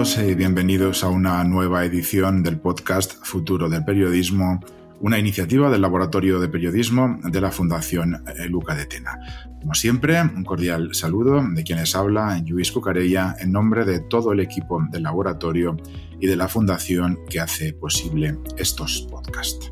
Y bienvenidos a una nueva edición del podcast Futuro del Periodismo, una iniciativa del Laboratorio de Periodismo de la Fundación Luca de Tena. Como siempre, un cordial saludo de quienes habla Luis Cucarella en nombre de todo el equipo del laboratorio y de la Fundación que hace posible estos podcasts.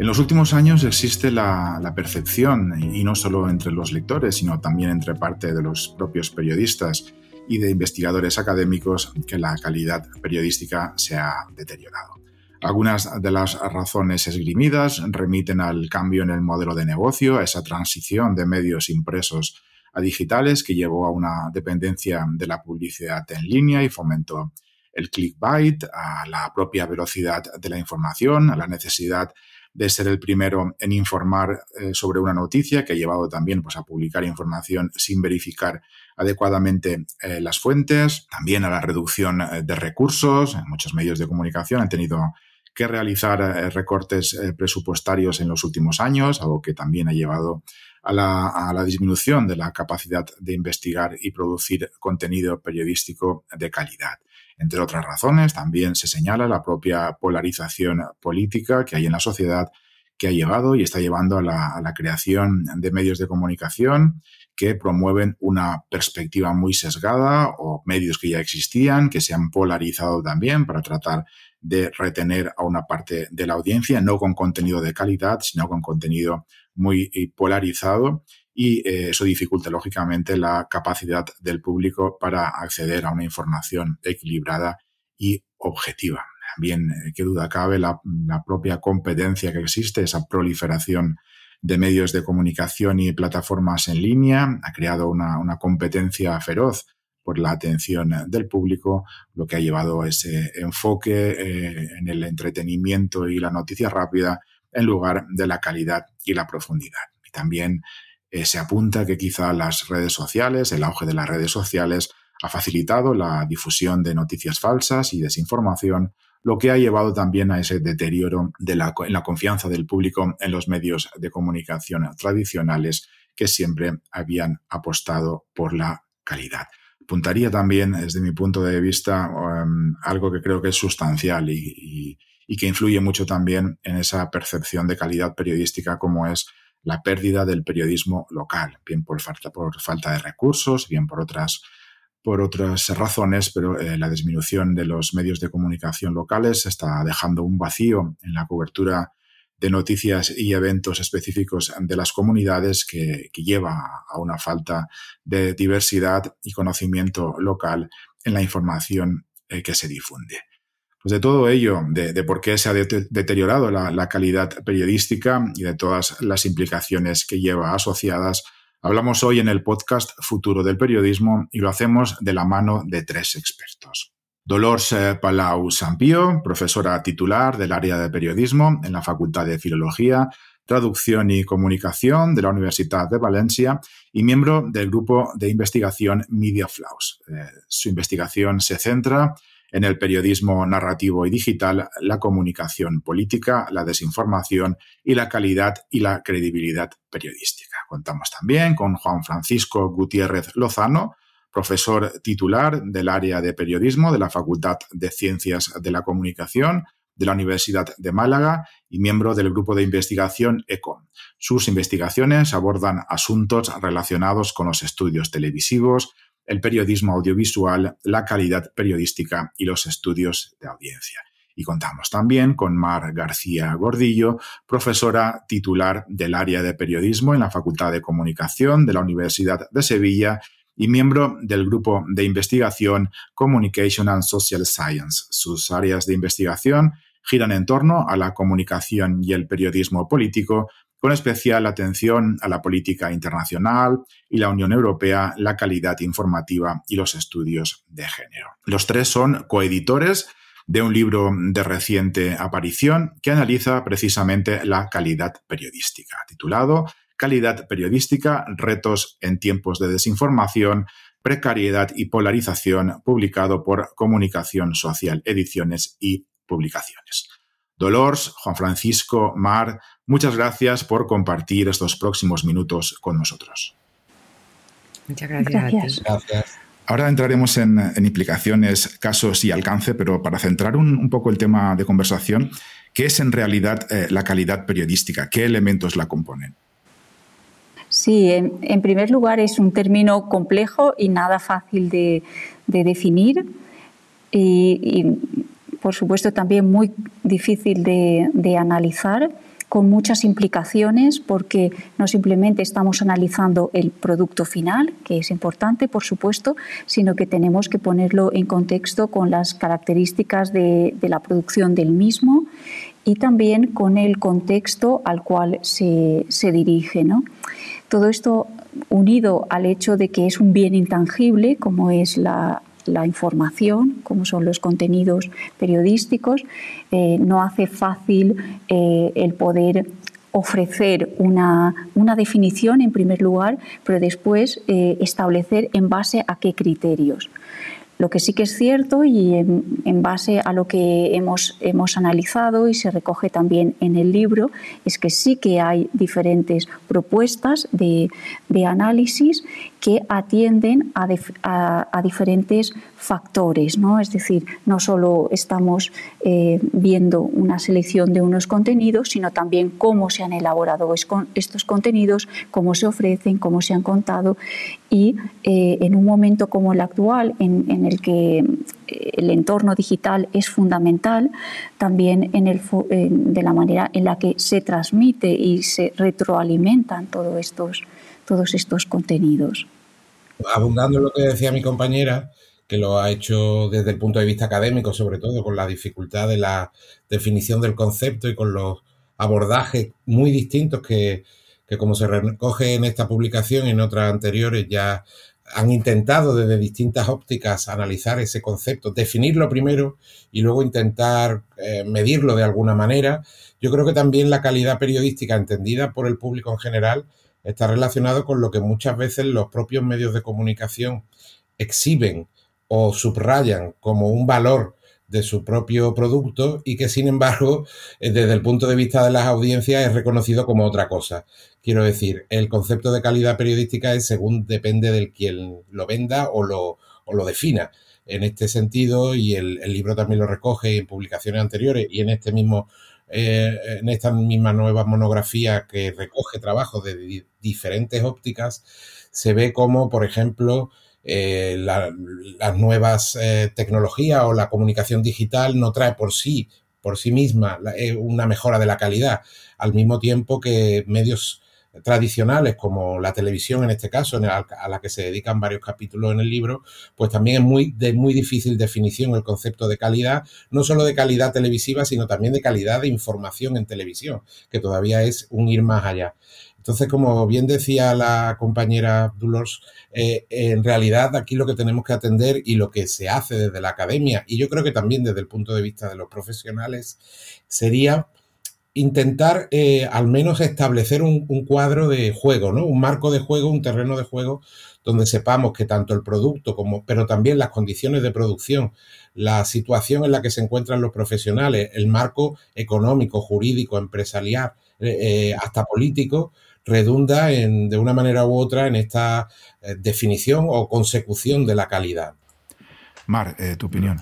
En los últimos años existe la, percepción, y no solo entre los lectores, sino también entre parte de los propios periodistas, y de investigadores académicos que la calidad periodística se ha deteriorado. Algunas de las razones esgrimidas remiten al cambio en el modelo de negocio, a esa transición de medios impresos a digitales que llevó a una dependencia de la publicidad en línea y fomentó el clickbait, a la propia velocidad de la información, a la necesidad de ser el primero en informar eh, sobre una noticia que ha llevado también pues, a publicar información sin verificar adecuadamente eh, las fuentes, también a la reducción eh, de recursos. Muchos medios de comunicación han tenido que realizar recortes presupuestarios en los últimos años, algo que también ha llevado a la, a la, disminución de la capacidad de investigar y producir contenido periodístico de calidad. Entre otras razones, también se señala la propia polarización política que hay en la sociedad que ha llevado y está llevando a la, creación de medios de comunicación que promueven una perspectiva muy sesgada o medios que ya existían, que se han polarizado también para tratar de retener a una parte de la audiencia, no con contenido de calidad, sino con contenido muy eh, polarizado y eh, eso dificulta lógicamente la capacidad del público para acceder a una información equilibrada y objetiva. También, eh, qué duda cabe, la, propia competencia que existe, esa proliferación de medios de comunicación y plataformas en línea, ha creado una, competencia feroz por la atención del público, lo que ha llevado a ese enfoque eh, en el entretenimiento y la noticia rápida en lugar de la calidad y la profundidad. Y también eh, se apunta que quizá las redes sociales, el auge de las redes sociales, ha facilitado la difusión de noticias falsas y desinformación, lo que ha llevado también a ese deterioro de la, en la confianza del público en los medios de comunicación tradicionales que siempre habían apostado por la calidad. Apuntaría también, desde mi punto de vista, um, algo que creo que es sustancial y que influye mucho también en esa percepción de calidad periodística como es la pérdida del periodismo local, bien por falta, por falta de recursos, bien por otras, por otras razones, pero eh, la disminución de los medios de comunicación locales está dejando un vacío en la cobertura de noticias y eventos específicos de las comunidades que, lleva a una falta de diversidad y conocimiento local en la información eh, que se difunde. Pues de todo ello, de, por qué se ha deteriorado la, calidad periodística y de todas las implicaciones que lleva asociadas, hablamos hoy en el podcast Futuro del Periodismo y lo hacemos de la mano de tres expertos. Dolores eh, Palau Sampío, profesora titular del área de periodismo en la Facultad de Filología, Traducción y Comunicación de la Universidad de Valencia y miembro del grupo de investigación Media Flaws. Eh, su investigación se centra en el periodismo narrativo y digital, la comunicación política, la desinformación y la calidad y la credibilidad periodística. Contamos también con Juan Francisco Gutiérrez Lozano, profesor titular del área de periodismo de la Facultad de Ciencias de la Comunicación de la Universidad de Málaga y miembro del grupo de investigación ECOM. Sus investigaciones abordan asuntos relacionados con los estudios televisivos, el periodismo audiovisual, la calidad periodística y los estudios de audiencia. Y contamos también con Mar García Gordillo, profesora titular del área de periodismo en la Facultad de Comunicación de la Universidad de Sevilla y miembro del grupo de investigación Communication and Social Science. Sus áreas de investigación giran en torno a la comunicación y el periodismo político, con especial atención a la política internacional y la Unión Europea, la calidad informativa y los estudios de género. Los tres son coeditores de un libro de reciente aparición que analiza precisamente la calidad periodística, titulado Calidad periodística, retos en tiempos de desinformación, precariedad y polarización, publicado por Comunicación Social, Ediciones y Publicaciones. Dolores, Juan Francisco, Mar, muchas gracias por compartir estos próximos minutos con nosotros. Muchas gracias. gracias. Ahora entraremos en, implicaciones, casos y alcance, pero para centrar un, poco el tema de conversación, ¿qué es en realidad eh, la calidad periodística? ¿Qué elementos la componen? Sí, en, primer lugar es un término complejo y nada fácil de, definir y, por supuesto, también muy difícil de analizar con muchas implicaciones porque no simplemente estamos analizando el producto final, que es importante, por supuesto, sino que tenemos que ponerlo en contexto con las características de, la producción del mismo y también con el contexto al cual se, se dirige. ¿no? Todo esto unido al hecho de que es un bien intangible, como es la, la información, como son los contenidos periodísticos, eh, no hace fácil eh, el poder ofrecer una, definición en primer lugar, pero después eh, establecer en base a qué criterios. Lo que sí que es cierto y en, base a lo que hemos, hemos, analizado y se recoge también en el libro es que sí que hay diferentes propuestas de, de análisis que atienden a, diferentes factores, ¿no? Es decir, no solo estamos eh, viendo una selección de unos contenidos, sino también cómo se han elaborado estos contenidos, cómo se ofrecen, cómo se han contado y eh, en un momento como el actual, en, el que eh, el entorno digital es fundamental, también en el, de la manera en la que se transmite y se retroalimentan todos estos, todos estos contenidos. Abundando en lo que decía mi compañera, que lo ha hecho desde el punto de vista académico, sobre todo con la dificultad de la definición del concepto y con los abordajes muy distintos que, como se recoge en esta publicación y en otras anteriores, ya han intentado desde distintas ópticas analizar ese concepto, definirlo primero y luego intentar eh, medirlo de alguna manera. Yo creo que también la calidad periodística entendida por el público en general está relacionado con lo que muchas veces los propios medios de comunicación exhiben o subrayan como un valor de su propio producto y que sin embargo eh, desde el punto de vista de las audiencias es reconocido como otra cosa. Quiero decir, el concepto de calidad periodística es según depende del quien lo venda o lo, lo defina. En este sentido, y el, el libro también lo recoge en publicaciones anteriores y en este mismo eh, en esta misma nueva monografía que recoge trabajos de diferentes ópticas, se ve como, por ejemplo, eh, las nuevas eh, tecnologías o la comunicación digital no trae por sí, por sí misma, una mejora de la calidad, al mismo tiempo que medios tradicionales como la televisión en este caso, a la que se dedican varios capítulos en el libro, pues también es muy, de muy difícil definición el concepto de calidad, no solo de calidad televisiva, sino también de calidad de información en televisión, que todavía es un ir más allá. Entonces, como bien decía la compañera Dolores, eh, en realidad aquí lo que tenemos que atender y lo que se hace desde la academia, y yo creo que también desde el punto de vista de los profesionales, sería intentar eh, al menos establecer un, cuadro de juego, ¿no? Un marco de juego, un terreno de juego donde sepamos que tanto el producto como, pero también las condiciones de producción, la situación en la que se encuentran los profesionales, el marco económico, jurídico, empresarial, eh, hasta político, redunda en, de una manera u otra en esta definición o consecución de la calidad. Mar, tu opinión.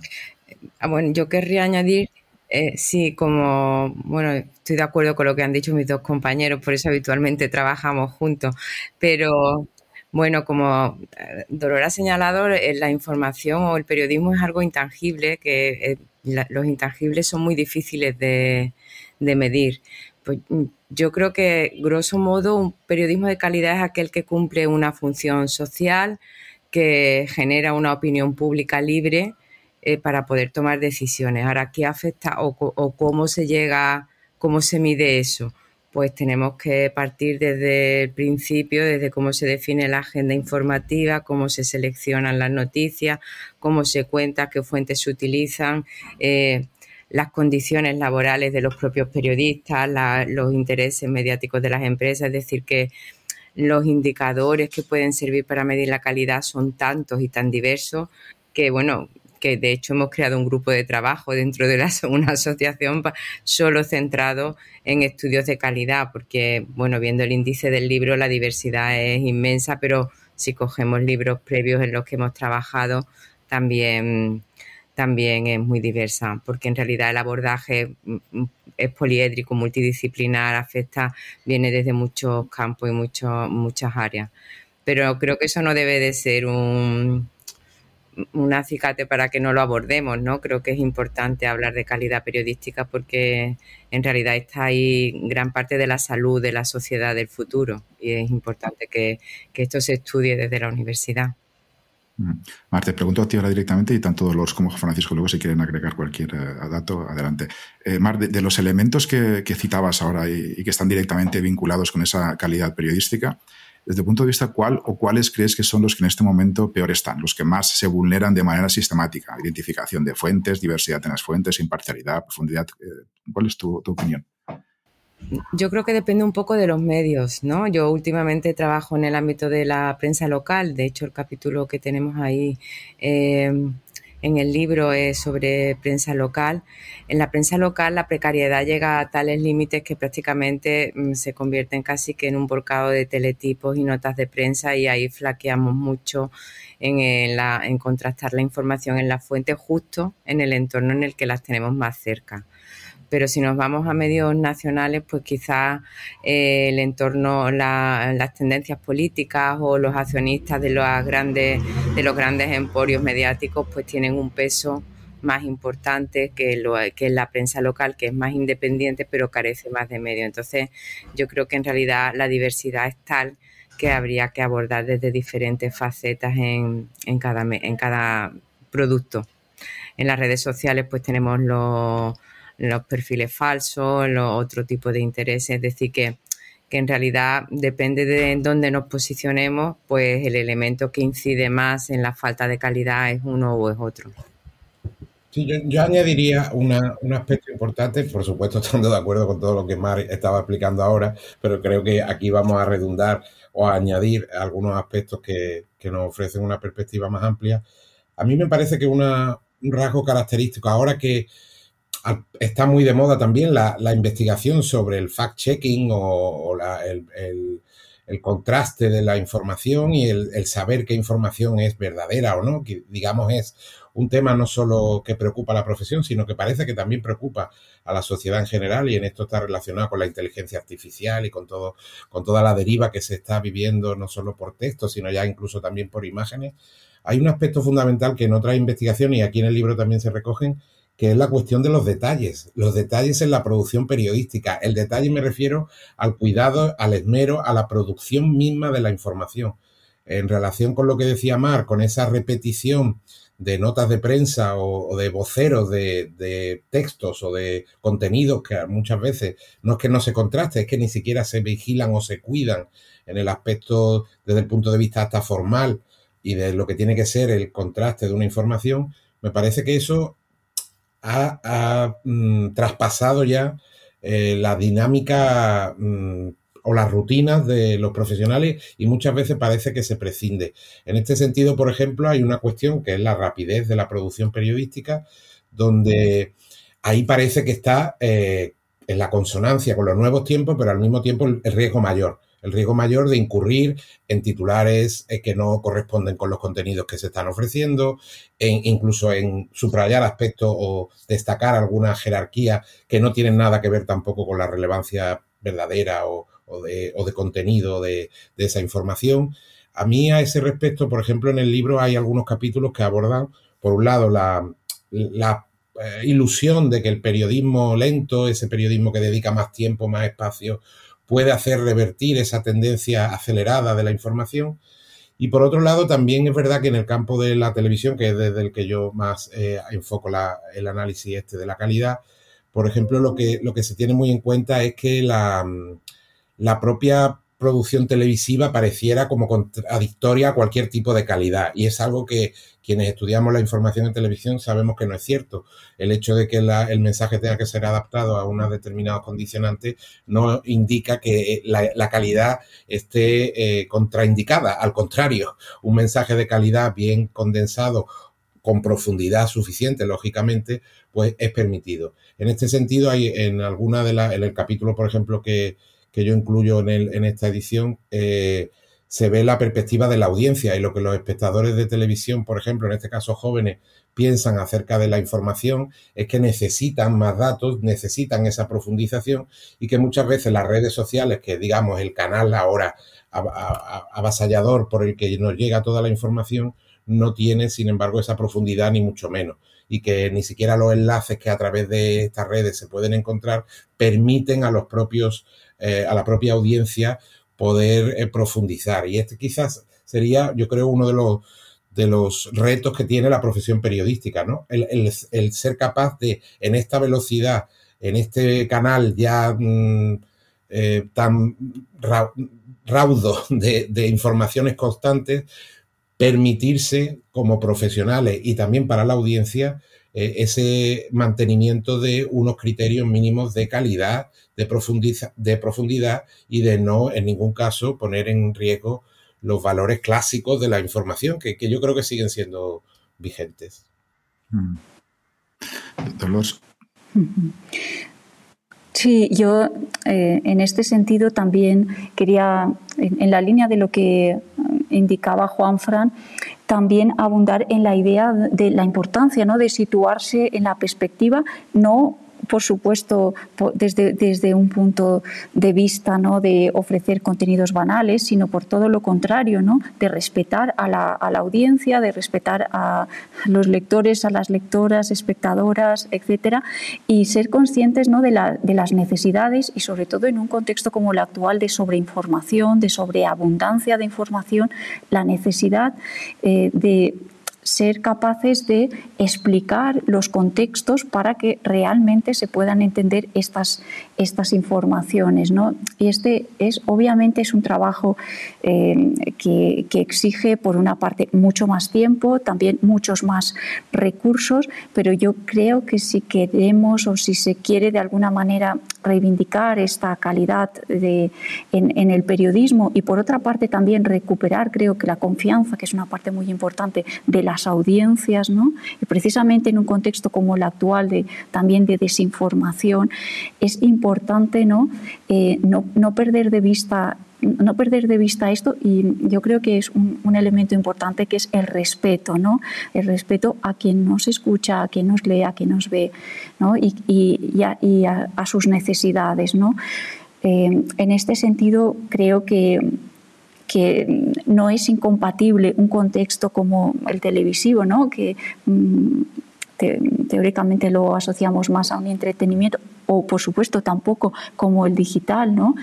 Ah, bueno, yo querría añadir eh, sí, como, bueno, estoy de acuerdo con lo que han dicho mis dos compañeros, por eso habitualmente trabajamos juntos, pero bueno, como eh, Dolor ha señalado, eh, la información o el periodismo es algo intangible, que los intangibles son muy difíciles de, de medir. Pues mm, yo creo que, grosso modo, un periodismo de calidad es aquel que cumple una función social, que genera una opinión pública libre eh, para poder tomar decisiones. Ahora, ¿qué afecta o, cómo se llega, cómo se mide eso? pues tenemos que partir desde el principio, desde cómo se define la agenda informativa, cómo se seleccionan las noticias, cómo se cuenta, qué fuentes se utilizan, eh, las condiciones laborales de los propios periodistas, los intereses mediáticos de las empresas, es decir, que los indicadores que pueden servir para medir la calidad son tantos y tan diversos que, bueno, que de hecho hemos creado un grupo de trabajo dentro de una asociación solo centrado en estudios de calidad, porque, bueno, viendo el índice del libro, la diversidad es inmensa, pero si cogemos libros previos en los que hemos trabajado, también, también es muy diversa, porque en realidad el abordaje mm, mm, es poliédrico, multidisciplinar, afecta, viene desde muchos campos y muchos, muchas áreas. Pero creo que eso no debe de ser un, un acicate para que no lo abordemos, ¿no? Creo que es importante hablar de calidad periodística porque en realidad está ahí gran parte de la salud de la sociedad del futuro y es importante que, esto se estudie desde la universidad. Mm. Marte, pregunto a ti ahora directamente y tanto Dolores como Francisco luego si quieren agregar cualquier eh, dato, adelante. Eh, Mar, de, los elementos que, citabas ahora y, que están directamente vinculados con esa calidad periodística, desde el punto de vista cuál o cuáles crees que son los que en este momento peor están, los que más se vulneran de manera sistemática, identificación de fuentes, diversidad en las fuentes, imparcialidad, profundidad. Eh, ¿Cuál es tu, opinión? Yo creo que depende un poco de los medios, ¿no? Yo últimamente trabajo en el ámbito de la prensa local, de hecho el capítulo que tenemos ahí eh, en el libro es sobre prensa local. En la prensa local la precariedad llega a tales límites que prácticamente mm, se convierten casi que en un volcado de teletipos y notas de prensa y ahí flaqueamos mucho en, en contrastar la información en la fuente justo en el entorno en el que las tenemos más cerca pero si nos vamos a medios nacionales, pues quizás eh, el entorno, las tendencias políticas o los accionistas de los grandes, de los grandes emporios mediáticos, pues tienen un peso más importante que, lo, que la prensa local, que es más independiente, pero carece más de medios. Entonces, yo creo que en realidad la diversidad es tal que habría que abordar desde diferentes facetas en, en, cada, en cada producto. En las redes sociales, pues tenemos los los perfiles falsos, los otro tipo de intereses, es decir, que, que en realidad depende de dónde nos posicionemos, pues el elemento que incide más en la falta de calidad es uno o es otro. Sí, yo, añadiría un aspecto importante, por supuesto estando de acuerdo con todo lo que Mar estaba explicando ahora, pero creo que aquí vamos a redundar o a añadir algunos aspectos que, que nos ofrecen una perspectiva más amplia. A mí me parece que una, un rasgo característico, ahora que está muy de moda también la, investigación sobre el fact-checking o, el, contraste de la información y el, saber qué información es verdadera o no, que digamos es un tema no solo que preocupa a la profesión, sino que parece que también preocupa a la sociedad en general y en esto está relacionado con la inteligencia artificial y con todo, con toda la deriva que se está viviendo no solo por texto, sino ya incluso también por imágenes. Hay un aspecto fundamental que en otras investigaciones y aquí en el libro también se recogen, que es la cuestión de los detalles, los detalles en la producción periodística. El detalle me refiero al cuidado, al esmero, a la producción misma de la información. En relación con lo que decía Mar, con esa repetición de notas de prensa o, de voceros de, de, textos o de contenidos que muchas veces no es que no se contraste, es que ni siquiera se vigilan o se cuidan en el aspecto desde el punto de vista hasta formal y de lo que tiene que ser el contraste de una información, me parece que eso ha, mm, traspasado ya eh, la dinámica mm, o las rutinas de los profesionales y muchas veces parece que se prescinde. En este sentido, por ejemplo, hay una cuestión que es la rapidez de la producción periodística, donde ahí parece que está eh, en la consonancia con los nuevos tiempos, pero al mismo tiempo el riesgo mayor el riesgo mayor de incurrir en titulares eh, que no corresponden con los contenidos que se están ofreciendo, incluso en subrayar aspectos o destacar alguna jerarquía que no tienen nada que ver tampoco con la relevancia verdadera o, de, contenido de, esa información. A mí a ese respecto, por ejemplo, en el libro hay algunos capítulos que abordan, por un lado, la, eh, ilusión de que el periodismo lento, ese periodismo que dedica más tiempo, más espacio, puede hacer revertir esa tendencia acelerada de la información. Y por otro lado, también es verdad que en el campo de la televisión, que es desde el que yo más eh, enfoco el análisis este de la calidad, por ejemplo, lo que, lo que se tiene muy en cuenta es que la, la propia producción televisiva pareciera como contradictoria a cualquier tipo de calidad. Y es algo que quienes estudiamos la información en televisión sabemos que no es cierto. El hecho de que el mensaje tenga que ser adaptado a unos determinados condicionantes no indica que la, calidad esté eh, contraindicada. Al contrario, un mensaje de calidad bien condensado con profundidad suficiente, lógicamente, pues es permitido. En este sentido, hay en alguna de las, en el capítulo, por ejemplo, que, que yo incluyo en, el, en esta edición, eh, se ve la perspectiva de la audiencia y lo que los espectadores de televisión, por ejemplo, en este caso jóvenes, piensan acerca de la información es que necesitan más datos, necesitan esa profundización y que muchas veces las redes sociales, que digamos el canal ahora avasallador por el que nos llega toda la información, no tiene, sin embargo, esa profundidad ni mucho menos. Y que ni siquiera los enlaces que a través de estas redes se pueden encontrar permiten a los propios eh, a la propia audiencia poder eh, profundizar. Y este quizás sería, yo creo, uno de los, de los retos que tiene la profesión periodística, ¿no? El, ser capaz de, en esta velocidad, en este canal ya mm, eh, tan raudo de, de, informaciones constantes, permitirse como profesionales y también para la audiencia ese mantenimiento de unos criterios mínimos de calidad de, de profundidad y de no en ningún caso poner en riesgo los valores clásicos de la información, que, yo creo que siguen siendo vigentes. Mm. Sí, yo eh, en este sentido también quería, en, la línea de lo que indicaba Juan Fran, también abundar en la idea de la importancia ¿no? de situarse en la perspectiva no por supuesto, desde, desde un punto de vista ¿no? de ofrecer contenidos banales, sino por todo lo contrario, ¿no? de respetar a la, a la audiencia, de respetar a los lectores, a las lectoras, espectadoras, etcétera, y ser conscientes ¿no? de, la, de las necesidades y sobre todo en un contexto como el actual de sobreinformación, de sobreabundancia de información, la necesidad eh, de ser capaces de explicar los contextos para que realmente se puedan entender estas, estas informaciones. ¿no? Y este es obviamente es un trabajo eh, que, que, exige, por una parte, mucho más tiempo, también muchos más recursos, pero yo creo que si queremos o si se quiere de alguna manera reivindicar esta calidad de, en, en el periodismo y por otra parte también recuperar, creo que la confianza, que es una parte muy importante de las audiencias, ¿no? y precisamente en un contexto como el actual de, también de desinformación, es importante ¿no? Eh, no, no perder de vista no perder de vista esto y yo creo que es un, elemento importante que es el respeto, ¿no? El respeto a quien nos escucha, a quien nos lee, a quien nos ve, ¿no? Y, y, a, sus necesidades, ¿no? Eh, en este sentido, creo que que no es incompatible un contexto como el televisivo, ¿no? que mm, teóricamente lo asociamos más a un entretenimiento, o por supuesto tampoco como el digital, ¿no?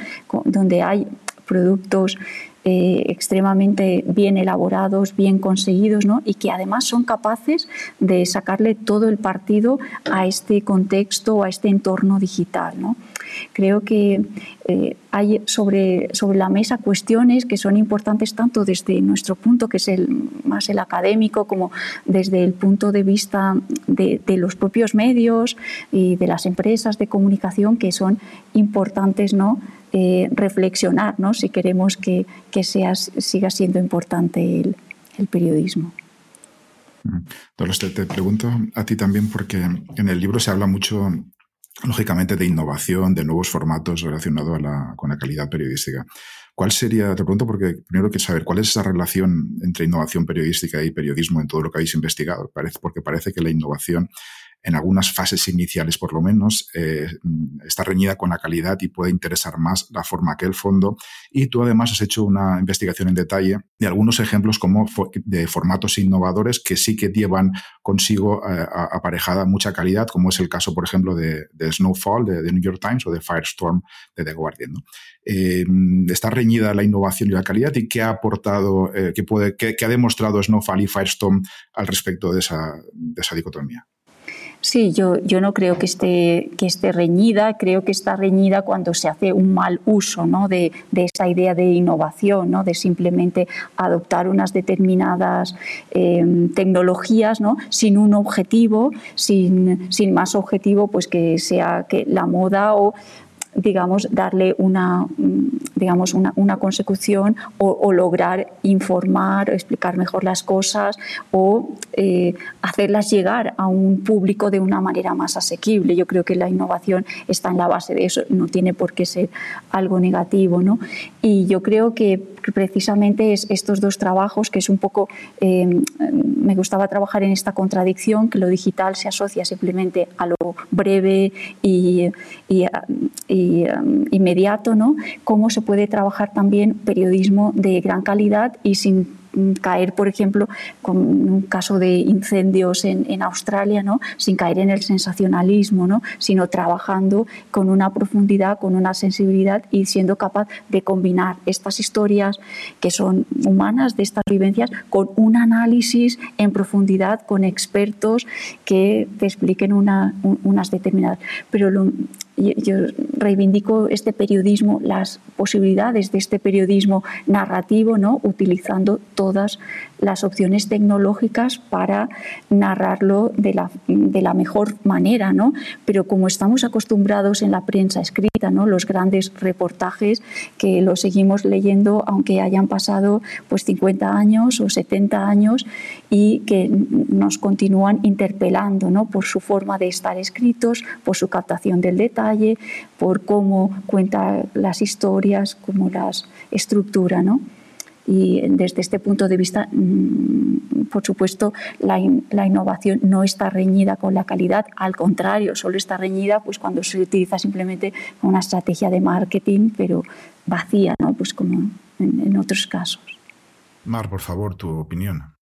donde hay productos eh, extremadamente bien elaborados, bien conseguidos, ¿no? y que además son capaces de sacarle todo el partido a este contexto, a este entorno digital. ¿no? Creo que eh, hay sobre, sobre la mesa cuestiones que son importantes tanto desde nuestro punto, que es el más el académico, como desde el punto de vista de, los propios medios y de las empresas de comunicación, que son importantes ¿no? Eh, reflexionar ¿no? si queremos que, que sea, siga siendo importante el, periodismo. Te, pregunto a ti también porque en el libro se habla mucho lógicamente, de innovación, de nuevos formatos relacionados con la calidad periodística. ¿Cuál sería, te pregunto porque primero quiero saber, cuál es esa relación entre innovación periodística y periodismo en todo lo que habéis investigado? Porque parece que la innovación en algunas fases iniciales por lo menos, eh, está reñida con la calidad y puede interesar más la forma que el fondo. Y tú además has hecho una investigación en detalle de algunos ejemplos como de formatos innovadores que sí que llevan consigo eh, aparejada mucha calidad, como es el caso, por ejemplo, de, Snowfall de, The New York Times o de Firestorm de The Guardian. Eh, está reñida la innovación y la calidad y qué ha aportado, qué, puede, qué, ha demostrado Snowfall y Firestorm al respecto de esa, de esa dicotomía. Sí, yo, yo no creo que esté, que esté reñida, creo que está reñida cuando se hace un mal uso ¿no? de, esa idea de innovación, ¿no? de simplemente adoptar unas determinadas eh, tecnologías ¿no? sin un objetivo, sin, sin más objetivo pues que sea que la moda o digamos, darle una, mm, digamos, una, una consecución o, lograr informar explicar mejor las cosas o eh, hacerlas llegar a un público de una manera más asequible. Yo creo que la innovación está en la base de eso, no tiene por qué ser algo negativo. ¿no? Y yo creo que precisamente es estos dos trabajos, que es un poco, eh, me gustaba trabajar en esta contradicción, que lo digital se asocia simplemente a lo breve y, y, Um, inmediato, ¿no? Cómo se puede trabajar también periodismo de gran calidad y sin caer, por ejemplo, con un caso de incendios en, Australia, ¿no? sin caer en el sensacionalismo, ¿no? sino trabajando con una profundidad, con una sensibilidad y siendo capaz de combinar estas historias que son humanas, de estas vivencias, con un análisis en profundidad, con expertos que te expliquen unas determinadas. Pero lo, yo reivindico este periodismo, las posibilidades de este periodismo narrativo, ¿no? utilizando todas las opciones tecnológicas para narrarlo de la, de la mejor manera. ¿no? Pero como estamos acostumbrados en la prensa escrita, ¿no? los grandes reportajes que los seguimos leyendo aunque hayan pasado pues, 50 años o 70 años y que nos continúan interpelando ¿no? por su forma de estar escritos, por su captación del detalle por cómo cuenta las historias, cómo las estructura, ¿no? Y desde este punto de vista, mm, por supuesto, la, innovación no está reñida con la calidad, al contrario, solo está reñida pues, cuando se utiliza simplemente una estrategia de marketing, pero vacía, ¿no? pues como en otros casos. Mar, por favor, tu opinión.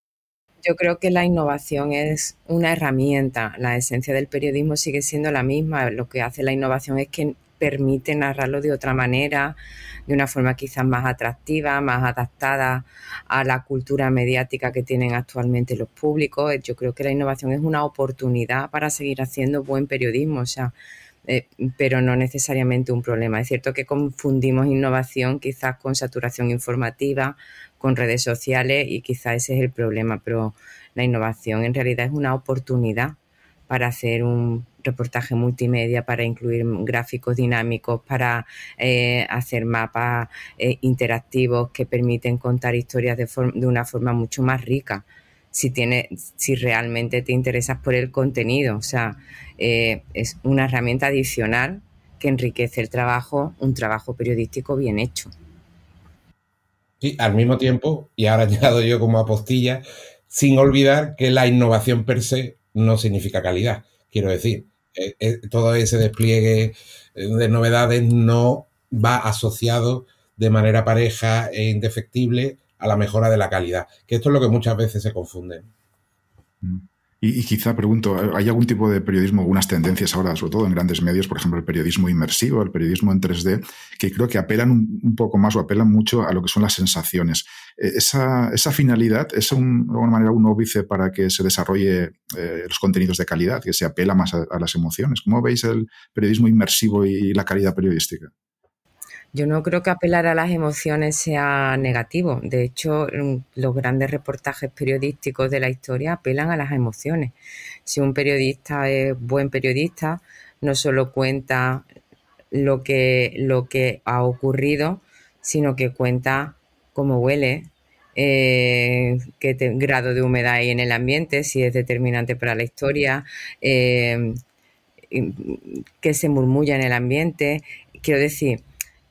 Yo creo que la innovación es una herramienta. La esencia del periodismo sigue siendo la misma. Lo que hace la innovación es que permite narrarlo de otra manera, de una forma quizás más atractiva, más adaptada a la cultura mediática que tienen actualmente los públicos. Yo creo que la innovación es una oportunidad para seguir haciendo buen periodismo, o sea, eh, pero no necesariamente un problema. Es cierto que confundimos innovación quizás con saturación informativa, con redes sociales y quizá ese es el problema, pero la innovación en realidad es una oportunidad para hacer un reportaje multimedia, para incluir gráficos dinámicos, para eh, hacer mapas eh, interactivos que permiten contar historias de, de, una forma mucho más rica. Si, tiene, si realmente te interesas por el contenido, o sea, eh, es una herramienta adicional que enriquece el trabajo, un trabajo periodístico bien hecho. Sí, al mismo tiempo, y ahora llegado yo como apostilla, sin olvidar que la innovación per se no significa calidad. Quiero decir, eh, eh, todo ese despliegue eh, de novedades no va asociado de manera pareja e indefectible a la mejora de la calidad, que esto es lo que muchas veces se confunde. Mm. Y, quizá pregunto, ¿hay algún tipo de periodismo, algunas tendencias ahora, sobre todo en grandes medios, por ejemplo, el periodismo inmersivo, el periodismo en 3D, que creo que apelan un, poco más o apelan mucho a lo que son las sensaciones? Eh, ¿Esa, esa finalidad es un, de alguna manera un óbice para que se desarrolle eh, los contenidos de calidad, que se apela más a las emociones? ¿Cómo veis el periodismo inmersivo y la calidad periodística? Yo no creo que apelar a las emociones sea negativo. De hecho, los grandes reportajes periodísticos de la historia apelan a las emociones. Si un periodista es buen periodista, no solo cuenta lo que, lo que ha ocurrido, sino que cuenta cómo huele, eh, qué grado de humedad hay en el ambiente, si es determinante para la historia, eh, qué se murmulla en el ambiente. Quiero decir,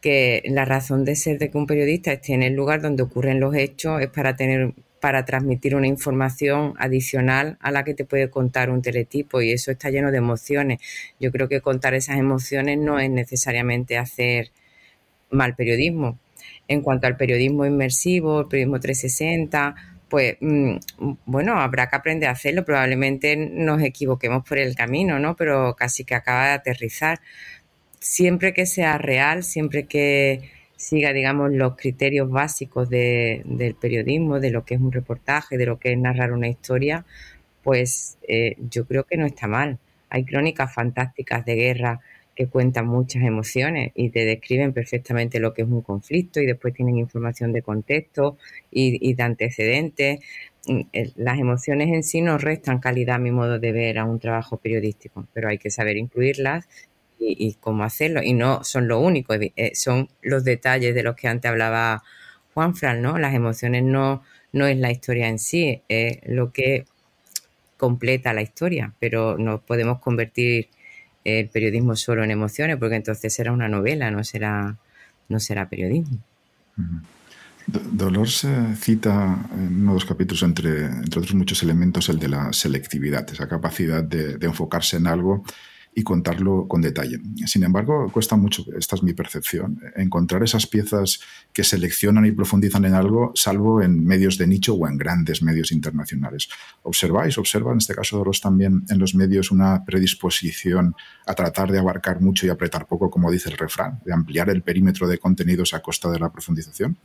que la razón de ser de que un periodista esté en el lugar donde ocurren los hechos es para tener para transmitir una información adicional a la que te puede contar un teletipo y eso está lleno de emociones. Yo creo que contar esas emociones no es necesariamente hacer mal periodismo. En cuanto al periodismo inmersivo, el periodismo 360, pues mm, bueno, habrá que aprender a hacerlo. Probablemente nos equivoquemos por el camino, ¿no? Pero casi que acaba de aterrizar siempre que sea real, siempre que siga, digamos, los criterios básicos del periodismo, de lo que es un reportaje, de lo que es narrar una historia, pues eh, yo creo que no está mal. hay crónicas fantásticas de guerra que cuentan muchas emociones y te describen perfectamente lo que es un conflicto y después tienen información de contexto y, de antecedentes. Mm, las emociones en sí no restan calidad a mi modo de ver a un trabajo periodístico, pero hay que saber incluirlas y, cómo hacerlo. Y no son lo único, eh, son los detalles de los que antes hablaba Juan Fran, ¿no? Las emociones no, no es la historia en sí, es lo que completa la historia, pero no podemos convertir el periodismo solo en emociones, porque entonces será una novela, no será, no será periodismo. Dolores cita en uno de los capítulos, entre, entre otros muchos elementos, el de la selectividad, esa capacidad de enfocarse en algo y contarlo con detalle. Sin embargo, cuesta mucho, esta es mi percepción, encontrar esas piezas que seleccionan y profundizan en algo, salvo en medios de nicho o en grandes medios internacionales. ¿Observáis, observa en este caso Doros también en los medios una predisposición a tratar de abarcar mucho y apretar poco, como dice el refrán, de ampliar el perímetro de contenidos a costa de la profundización?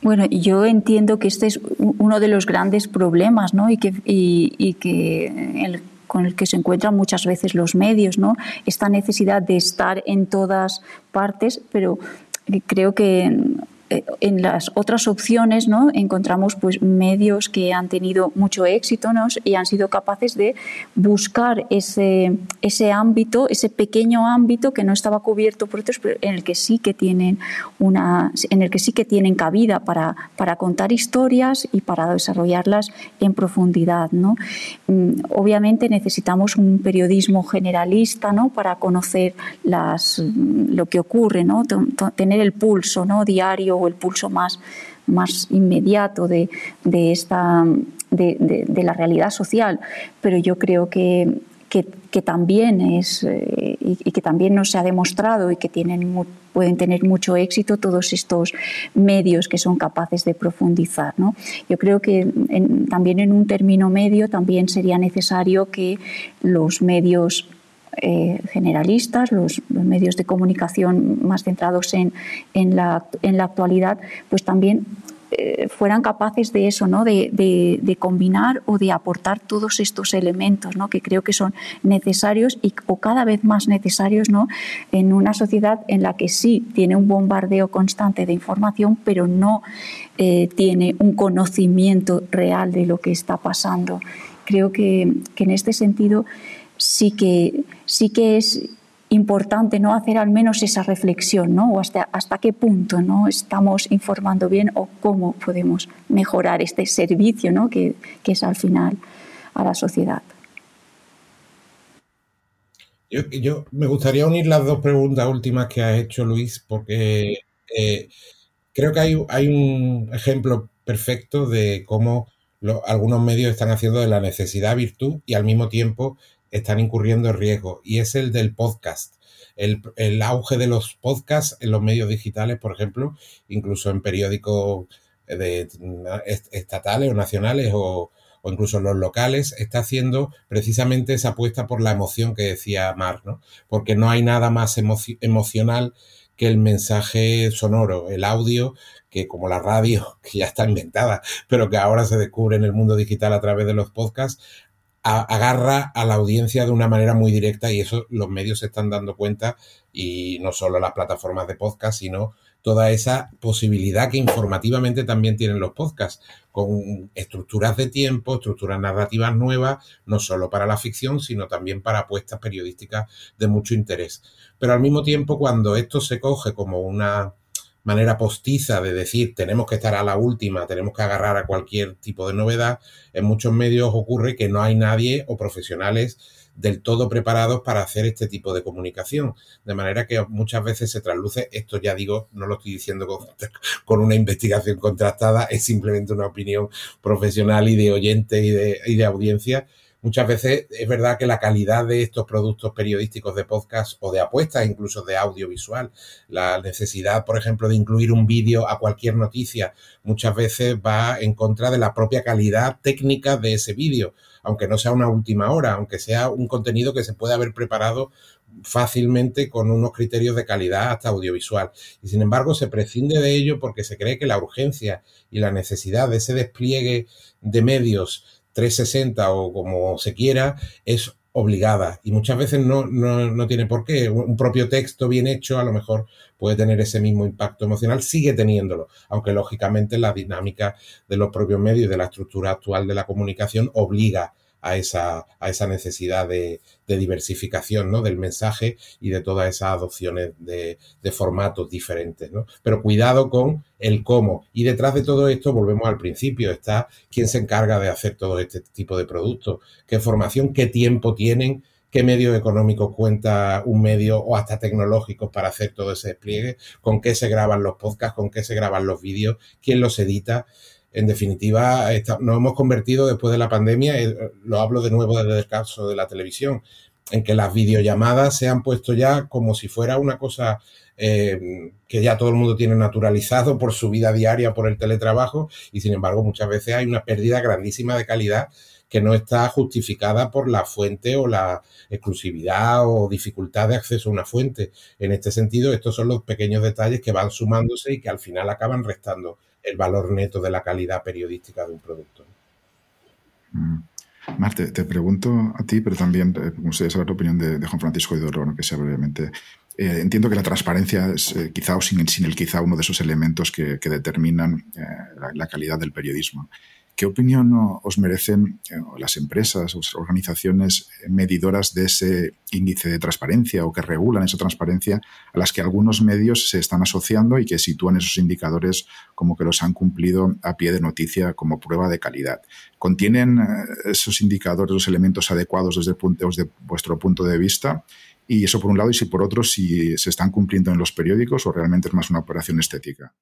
Bueno, yo entiendo que este es uno de los grandes problemas, ¿no? Y que, y, que el con el que se encuentran muchas veces los medios, ¿no? Esta necesidad de estar en todas partes, pero creo que en las otras opciones ¿no? encontramos pues, medios que han tenido mucho éxito ¿no? y han sido capaces de buscar ese, ese ámbito, ese pequeño ámbito que no estaba cubierto por otros, pero en el que sí que tienen una, en el que sí que tienen cabida para, para contar historias y para desarrollarlas en profundidad. ¿no? Mm, obviamente necesitamos un periodismo generalista ¿no? para conocer las, lo que ocurre, ¿no? tener el pulso ¿no? diario o el pulso más, más inmediato de, de esta, de, de, la realidad social. Pero yo creo que, que, también es eh, y, que también nos se ha demostrado y que tienen, pueden tener mucho éxito todos estos medios que son capaces de profundizar. ¿no? Yo creo que también en un término medio también sería necesario que los medios eh, generalistas, los, medios de comunicación más centrados en, en, la, en la actualidad, pues también eh, fueran capaces de eso, ¿no? De, de, combinar o de aportar todos estos elementos ¿no? que creo que son necesarios y, o cada vez más necesarios ¿no? en una sociedad en la que sí tiene un bombardeo constante de información, pero no eh, tiene un conocimiento real de lo que está pasando. Creo que, que en este sentido sí que, sí que es importante no hacer al menos esa reflexión, ¿no? O hasta, hasta qué punto no estamos informando bien o cómo podemos mejorar este servicio, ¿no? Que, es al final a la sociedad. Yo, me gustaría unir las dos preguntas últimas que ha hecho Luis, porque eh, creo que hay, hay, un ejemplo perfecto de cómo algunos medios están haciendo de la necesidad virtud y al mismo tiempo están incurriendo en riesgo y es el del podcast. El, auge de los podcasts en los medios digitales, por ejemplo, incluso en periódicos de, estatales o nacionales o, incluso en los locales, está haciendo precisamente esa apuesta por la emoción que decía Mar, ¿no? Porque no hay nada más emocional que el mensaje sonoro, el audio, que como la radio, que ya está inventada, pero que ahora se descubre en el mundo digital a través de los podcasts, agarra a la audiencia de una manera muy directa y eso los medios se están dando cuenta y no solo las plataformas de podcast, sino toda esa posibilidad que informativamente también tienen los podcasts, con estructuras de tiempo, estructuras narrativas nuevas, no solo para la ficción, sino también para apuestas periodísticas de mucho interés. Pero al mismo tiempo, cuando esto se coge como una manera postiza de decir tenemos que estar a la última, tenemos que agarrar a cualquier tipo de novedad, en muchos medios ocurre que no hay nadie o profesionales del todo preparados para hacer este tipo de comunicación. De manera que muchas veces se trasluce, esto ya digo, no lo estoy diciendo con, con una investigación contrastada, es simplemente una opinión profesional y de oyente y de, y de audiencia, muchas veces es verdad que la calidad de estos productos periodísticos de podcast o de apuestas, incluso de audiovisual, la necesidad, por ejemplo, de incluir un vídeo a cualquier noticia, muchas veces va en contra de la propia calidad técnica de ese vídeo, aunque no sea una última hora, aunque sea un contenido que se puede haber preparado fácilmente con unos criterios de calidad hasta audiovisual. Y sin embargo se prescinde de ello porque se cree que la urgencia y la necesidad de ese despliegue de medios 360 o como se quiera, es obligada y muchas veces no, no, tiene por qué. Un propio texto bien hecho a lo mejor puede tener ese mismo impacto emocional, sigue teniéndolo, aunque lógicamente la dinámica de los propios medios y de la estructura actual de la comunicación obliga a esa, a esa necesidad de, diversificación ¿no? del mensaje y de todas esas adopciones de, formatos diferentes. ¿no? Pero cuidado con el cómo. Y detrás de todo esto, volvemos al principio, está quién se encarga de hacer todo este tipo de productos, qué formación, qué tiempo tienen, qué medios económicos cuenta un medio o hasta tecnológicos para hacer todo ese despliegue, con qué se graban los podcasts, con qué se graban los vídeos, quién los edita en definitiva, nos hemos convertido después de la pandemia, eh, lo hablo de nuevo desde el caso de la televisión, en que las videollamadas se han puesto ya como si fuera una cosa eh, que ya todo el mundo tiene naturalizado por su vida diaria, por el teletrabajo, y sin embargo muchas veces hay una pérdida grandísima de calidad que no está justificada por la fuente o la exclusividad o dificultad de acceso a una fuente. En este sentido, estos son los pequeños detalles que van sumándose y que al final acaban restando el valor neto de la calidad periodística de un producto. Mm. Marte, te pregunto a ti, pero también me gustaría saber la opinión de, Juan Francisco Idoro, que sea brevemente. Eh, entiendo que la transparencia es eh, quizá o sin, sin, el quizá uno de esos elementos que, determinan eh, la, calidad del periodismo. ¿Qué opinión os merecen eh, las empresas o organizaciones medidoras de ese índice de transparencia o que regulan esa transparencia a las que algunos medios se están asociando y que sitúan esos indicadores como que los han cumplido a pie de noticia como prueba de calidad? ¿Contienen eh, esos indicadores los elementos adecuados desde, desde vuestro punto de vista? Y eso por un lado, y si por otro, si se están cumpliendo en los periódicos o realmente es más una operación estética.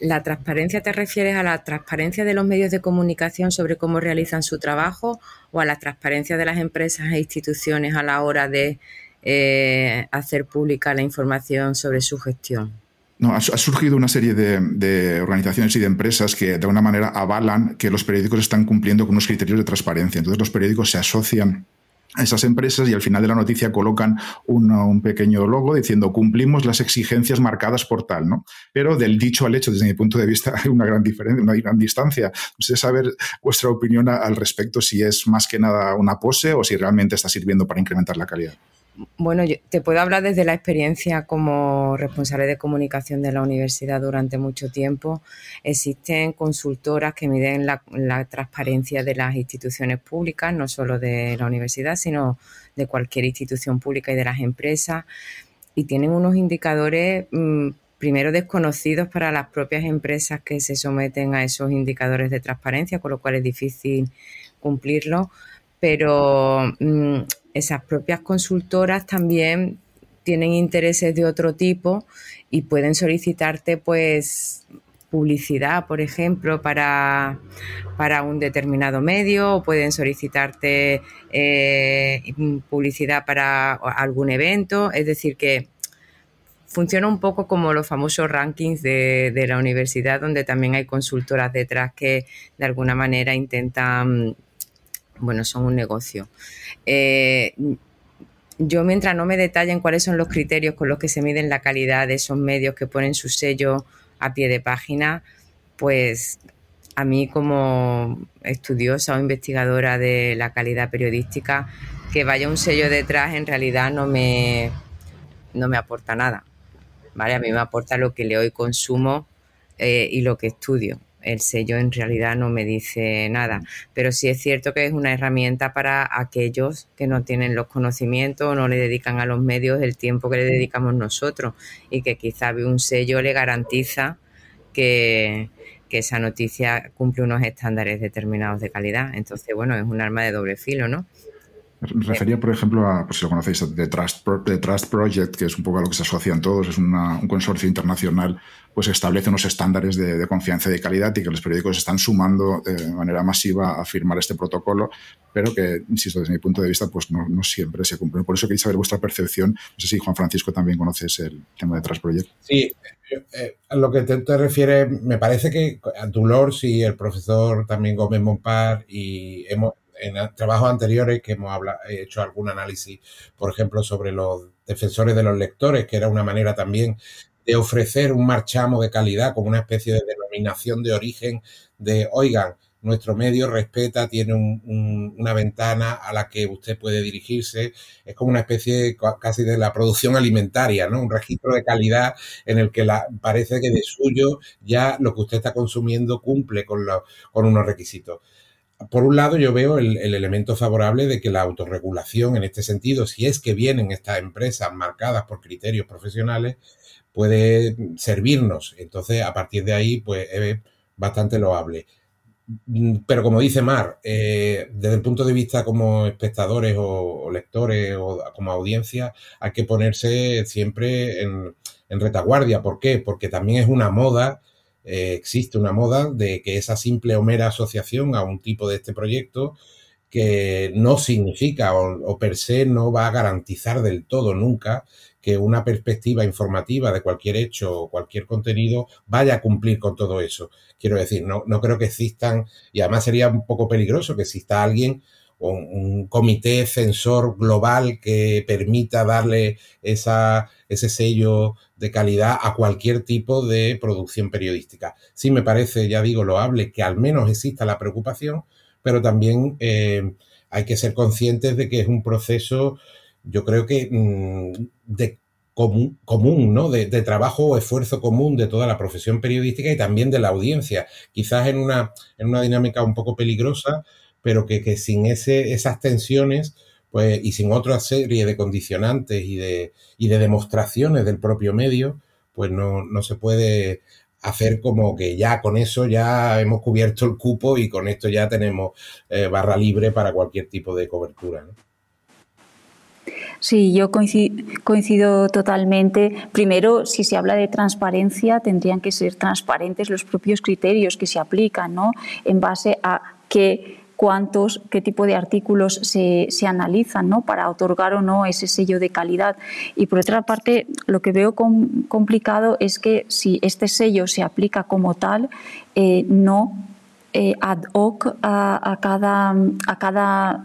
¿La transparencia te refieres a la transparencia de los medios de comunicación sobre cómo realizan su trabajo o a la transparencia de las empresas e instituciones a la hora de eh, hacer pública la información sobre su gestión? No, ha, surgido una serie de, de, organizaciones y de empresas que de alguna manera avalan que los periódicos están cumpliendo con unos criterios de transparencia. Entonces los periódicos se asocian esas empresas y al final de la noticia colocan un, pequeño logo diciendo cumplimos las exigencias marcadas por tal, ¿no? Pero del dicho al hecho, desde mi punto de vista, hay una gran diferencia, una gran distancia. Sé saber vuestra opinión al respecto, si es más que nada una pose o si realmente está sirviendo para incrementar la calidad. Bueno, te puedo hablar desde la experiencia como responsable de comunicación de la universidad durante mucho tiempo. Existen consultoras que miden la, transparencia de las instituciones públicas, no solo de la universidad, sino de cualquier institución pública y de las empresas. Y tienen unos indicadores, mm, primero desconocidos para las propias empresas que se someten a esos indicadores de transparencia, con lo cual es difícil cumplirlo. Pero mm, esas propias consultoras también tienen intereses de otro tipo y pueden solicitarte pues publicidad, por ejemplo, para, para un determinado medio o pueden solicitarte eh, publicidad para algún evento. Es decir, que funciona un poco como los famosos rankings de, de la universidad, donde también hay consultoras detrás que de alguna manera intentan bueno, son un negocio. Eh, yo mientras no me detallen cuáles son los criterios con los que se miden la calidad de esos medios que ponen su sello a pie de página, pues a mí como estudiosa o investigadora de la calidad periodística, que vaya un sello detrás en realidad no me, no me aporta nada. ¿vale? A mí me aporta lo que leo y consumo eh, y lo que estudio el sello en realidad no me dice nada, pero sí es cierto que es una herramienta para aquellos que no tienen los conocimientos o no le dedican a los medios el tiempo que le dedicamos nosotros y que quizá un sello le garantiza que, que esa noticia cumple unos estándares determinados de calidad. Entonces, bueno, es un arma de doble filo, ¿no? Refería, por ejemplo, a, si lo conocéis, The Trust, Trust Project, que es un poco a lo que se asocian todos, es un consorcio internacional, pues establece unos estándares de, confianza y de calidad y que los periódicos están sumando de manera masiva a firmar este protocolo, pero que, insisto, desde mi punto de vista, pues no, siempre se cumple. Por eso quería saber vuestra percepción. No sé si Juan Francisco también conoces el tema de Trust Project. Sí, eh, a lo que te, te refieres, me parece que a Dulors y el profesor también Gómez Montpar y hemos en trabajos anteriores que hemos hecho algún análisis, por ejemplo, sobre los defensores de los lectores, que era una manera también de ofrecer un marchamo de calidad como una especie de denominación de origen de, oigan, nuestro medio respeta, tiene una ventana a la que usted puede dirigirse. Es como una especie casi de la producción alimentaria, ¿no? Un registro de calidad en el que la, parece que de suyo ya lo que usted está consumiendo cumple con, con unos requisitos. Por un lado, yo veo el, el, elemento favorable de que la autorregulación, en este sentido, si es que vienen estas empresas marcadas por criterios profesionales, puede servirnos. Entonces, a partir de ahí, pues es bastante loable. Mm, pero como dice Mar, eh, desde el punto de vista como espectadores o, lectores o como audiencia, hay que ponerse siempre en, retaguardia. ¿Por qué? Porque también es una moda, eh, existe una moda de que esa simple o mera asociación a un tipo de este proyecto que no significa o, per se no va a garantizar del todo nunca que una perspectiva informativa de cualquier hecho o cualquier contenido vaya a cumplir con todo eso. Quiero decir, no, no creo que existan, y además sería un poco peligroso que exista alguien un comité censor global que permita darle esa, ese sello de calidad a cualquier tipo de producción periodística. Sí me parece, ya digo, loable que al menos exista la preocupación, pero también eh, hay que ser conscientes de que es un proceso yo creo que mm, de común, común ¿no? De, trabajo o esfuerzo común de toda la profesión periodística y también de la audiencia. Quizás en una, en una dinámica un poco peligrosa, pero que, sin ese, esas tensiones pues, y sin otra serie de condicionantes y de, y de demostraciones del propio medio, pues no, no se puede hacer como que ya con eso ya hemos cubierto el cupo y con esto ya tenemos eh, barra libre para cualquier tipo de cobertura. Sí, yo coincido, totalmente. Primero, si se habla de transparencia, tendrían que ser transparentes los propios criterios que se aplican, ¿no? En base a qué cuántos, qué tipo de artículos se, se, analizan ¿no? para otorgar o no ese sello de calidad. Y por otra parte, lo que veo complicado es que si este sello se aplica como tal, eh, no eh, ad hoc a, a, cada, a cada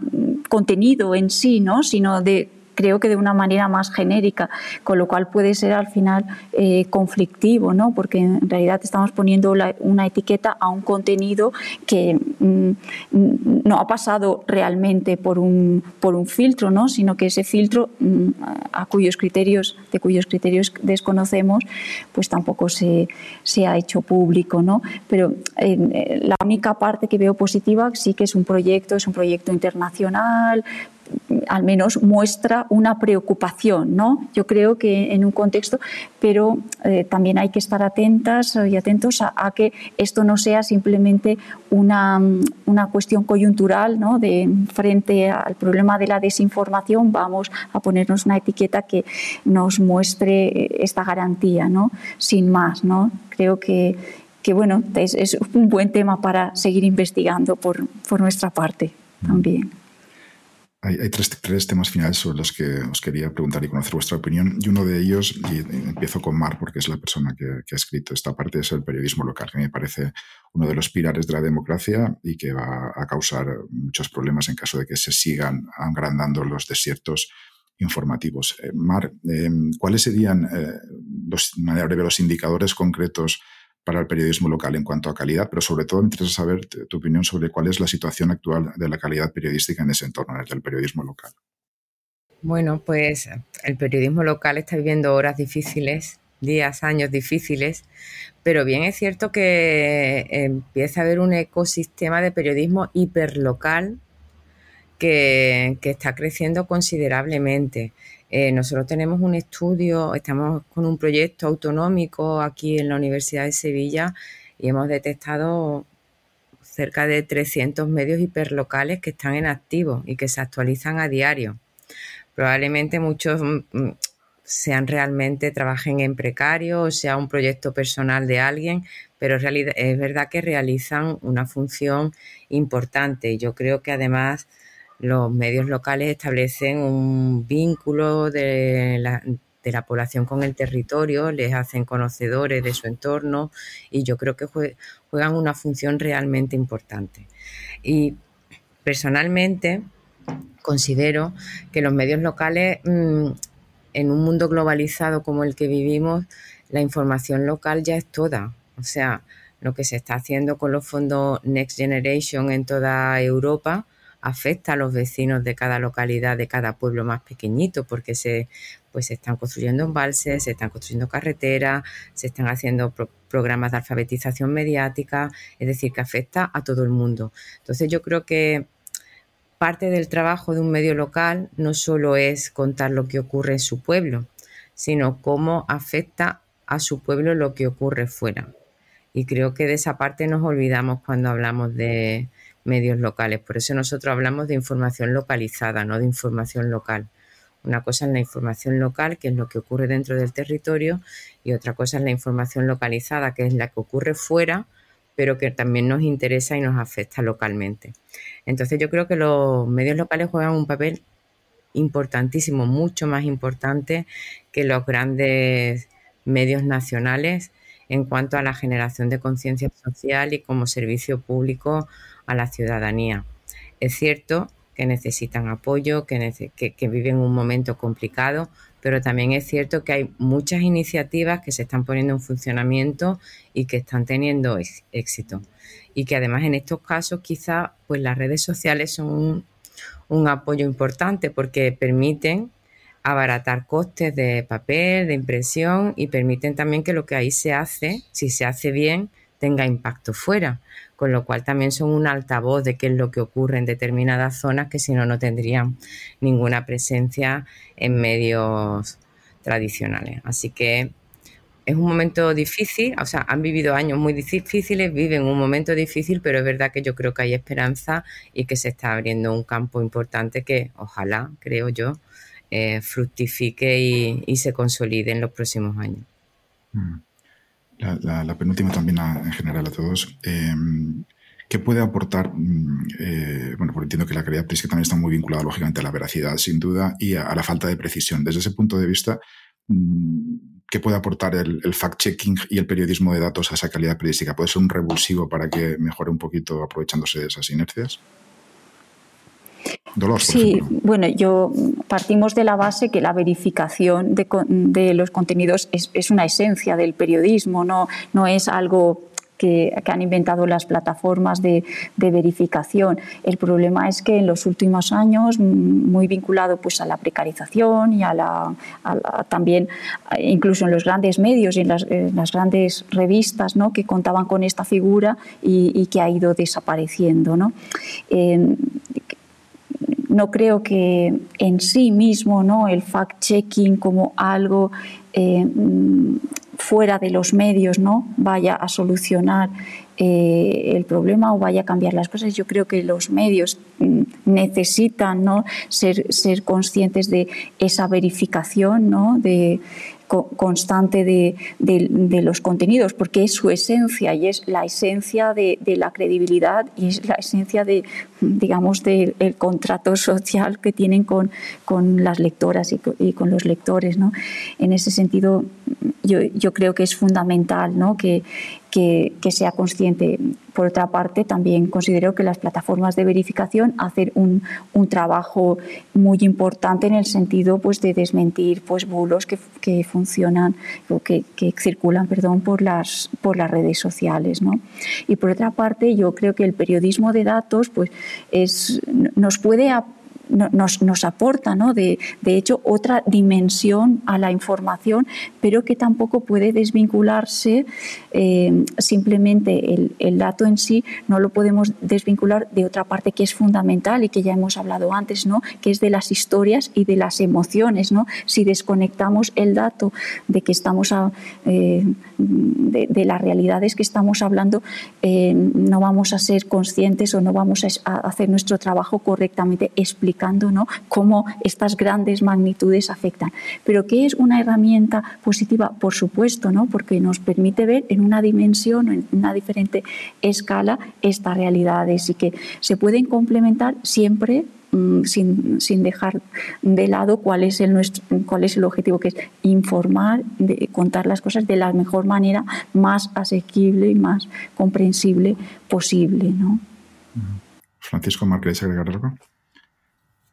contenido en sí, ¿no? sino de creo que de una manera más genérica, con lo cual puede ser al final eh, conflictivo, ¿no? porque en realidad estamos poniendo una etiqueta a un contenido que mm, no ha pasado realmente por un, por un filtro, ¿no? sino que ese filtro mm, a cuyos criterios, de cuyos criterios desconocemos, pues tampoco se, se ha hecho público. ¿no? Pero eh, la única parte que veo positiva sí que es un proyecto, es un proyecto internacional, al menos muestra una preocupación, ¿no? Yo creo que en un contexto, pero eh, también hay que estar atentas y atentos a, que esto no sea simplemente una, una, cuestión coyuntural, ¿no? De frente al problema de la desinformación, vamos a ponernos una etiqueta que nos muestre esta garantía, ¿no? Sin más, ¿no? Creo que, que bueno, es, es un buen tema para seguir investigando por, por nuestra parte también. Hay, tres, temas finales sobre los que os quería preguntar y conocer vuestra opinión. Y uno de ellos, y empiezo con Mar, porque es la persona que, ha escrito esta parte, es el periodismo local, que me parece uno de los pilares de la democracia y que va a causar muchos problemas en caso de que se sigan agrandando los desiertos informativos. Eh, Mar, eh, ¿cuáles serían, eh, los, de manera breve, los indicadores concretos para el periodismo local en cuanto a calidad, pero sobre todo me interesa saber tu opinión sobre cuál es la situación actual de la calidad periodística en ese entorno, en el del periodismo local. Bueno, pues el periodismo local está viviendo horas difíciles, días, años difíciles, pero bien es cierto que empieza a haber un ecosistema de periodismo hiperlocal que, que está creciendo considerablemente. Eh, nosotros tenemos un estudio, estamos con un proyecto autonómico aquí en la Universidad de Sevilla y hemos detectado cerca de 300 medios hiperlocales que están en activo y que se actualizan a diario. Probablemente muchos mm, mm, sean realmente, trabajen en precario o sea un proyecto personal de alguien, pero es verdad que realizan una función importante yo creo que además los medios locales establecen un vínculo de la, de la población con el territorio, les hacen conocedores de su entorno y yo creo que juegan una función realmente importante. Y personalmente considero que los medios locales, mm, en un mundo globalizado como el que vivimos, la información local ya es toda. O sea, lo que se está haciendo con los fondos Next Generation en toda Europa afecta a los vecinos de cada localidad, de cada pueblo más pequeñito, porque se, pues, se están construyendo embalses, se están construyendo carreteras, se están haciendo programas de alfabetización mediática, es decir, que afecta a todo el mundo. Entonces yo creo que parte del trabajo de un medio local no solo es contar lo que ocurre en su pueblo, sino cómo afecta a su pueblo lo que ocurre fuera. Y creo que de esa parte nos olvidamos cuando hablamos de medios locales. Por eso nosotros hablamos de información localizada, no de información local. Una cosa es la información local, que es lo que ocurre dentro del territorio, y otra cosa es la información localizada, que es la que ocurre fuera, pero que también nos interesa y nos afecta localmente. Entonces yo creo que los medios locales juegan un papel importantísimo, mucho más importante que los grandes medios nacionales en cuanto a la generación de conciencia social y como servicio público a la ciudadanía. Es cierto que necesitan apoyo, que, que, viven un momento complicado, pero también es cierto que hay muchas iniciativas que se están poniendo en funcionamiento y que están teniendo éxito. Y que además en estos casos quizá pues las redes sociales son un, un apoyo importante porque permiten abaratar costes de papel, de impresión y permiten también que lo que ahí se hace, si se hace bien, tenga impacto fuera con lo cual también son un altavoz de qué es lo que ocurre en determinadas zonas que si no, no tendrían ninguna presencia en medios tradicionales. Así que es un momento difícil, o sea, han vivido años muy difíciles, viven un momento difícil, pero es verdad que yo creo que hay esperanza y que se está abriendo un campo importante que ojalá, creo yo, eh, fructifique y, se consolide en los próximos años. Mm la, penúltima también en general a todos. Em, ¿Qué puede aportar? Mm, eh, bueno, porque entiendo que la calidad que también está muy vinculada, lógicamente, a la veracidad, sin duda, y a, la falta de precisión. Desde ese punto de vista, mm, ¿qué puede aportar el, el fact-checking y el periodismo de datos a esa calidad periodística? ¿Puede ser un revulsivo para que mejore un poquito aprovechándose de esas inercias? Sí, bueno, yo partimos de la base que la verificación de, los contenidos es, una esencia del periodismo, no, no es algo que, han inventado las plataformas de, verificación. El problema es que en los últimos años, muy vinculado pues, a la precarización y a la, también incluso en los grandes medios y en las, grandes revistas ¿no? que contaban con esta figura y, que ha ido desapareciendo. ¿no? No creo que en sí mismo ¿no? el fact-checking como algo eh, mm, fuera de los medios ¿no? vaya a solucionar eh, el problema o vaya a cambiar las cosas. Yo creo que los medios mm, necesitan ¿no? ser, ser conscientes de esa verificación, ¿no? de, constante de, los contenidos, porque es su esencia y es la esencia de, la credibilidad y es la esencia de, digamos, del contrato social que tienen con, con las lectoras y con, los lectores. ¿no? En ese sentido, yo, yo creo que es fundamental ¿no? que, que, sea consciente. Por otra parte, también considero que las plataformas de verificación hacen un, un trabajo muy importante en el sentido pues, de desmentir pues, bulos que, que funcionan o que, que, circulan perdón, por, las, por las redes sociales. ¿no? Y por otra parte, yo creo que el periodismo de datos pues, es, nos puede nos, nos aporta, ¿no? de, de, hecho, otra dimensión a la información, pero que tampoco puede desvincularse eh, simplemente el, el, dato en sí, no lo podemos desvincular de otra parte que es fundamental y que ya hemos hablado antes, ¿no? que es de las historias y de las emociones. ¿no? Si desconectamos el dato de que estamos a, eh, de, las realidades que estamos hablando, eh, no vamos a ser conscientes o no vamos a, a hacer nuestro trabajo correctamente explicando ¿no? cómo estas grandes magnitudes afectan. Pero ¿qué es una herramienta positiva? Por supuesto, ¿no? porque nos permite ver en una dimensión, en una diferente escala, estas realidades y que se pueden complementar siempre mm, sin, sin, dejar de lado cuál es el nuestro, cuál es el objetivo, que es informar, de, contar las cosas de la mejor manera, más asequible y más comprensible posible. ¿no? Francisco, ¿queréis agregar algo?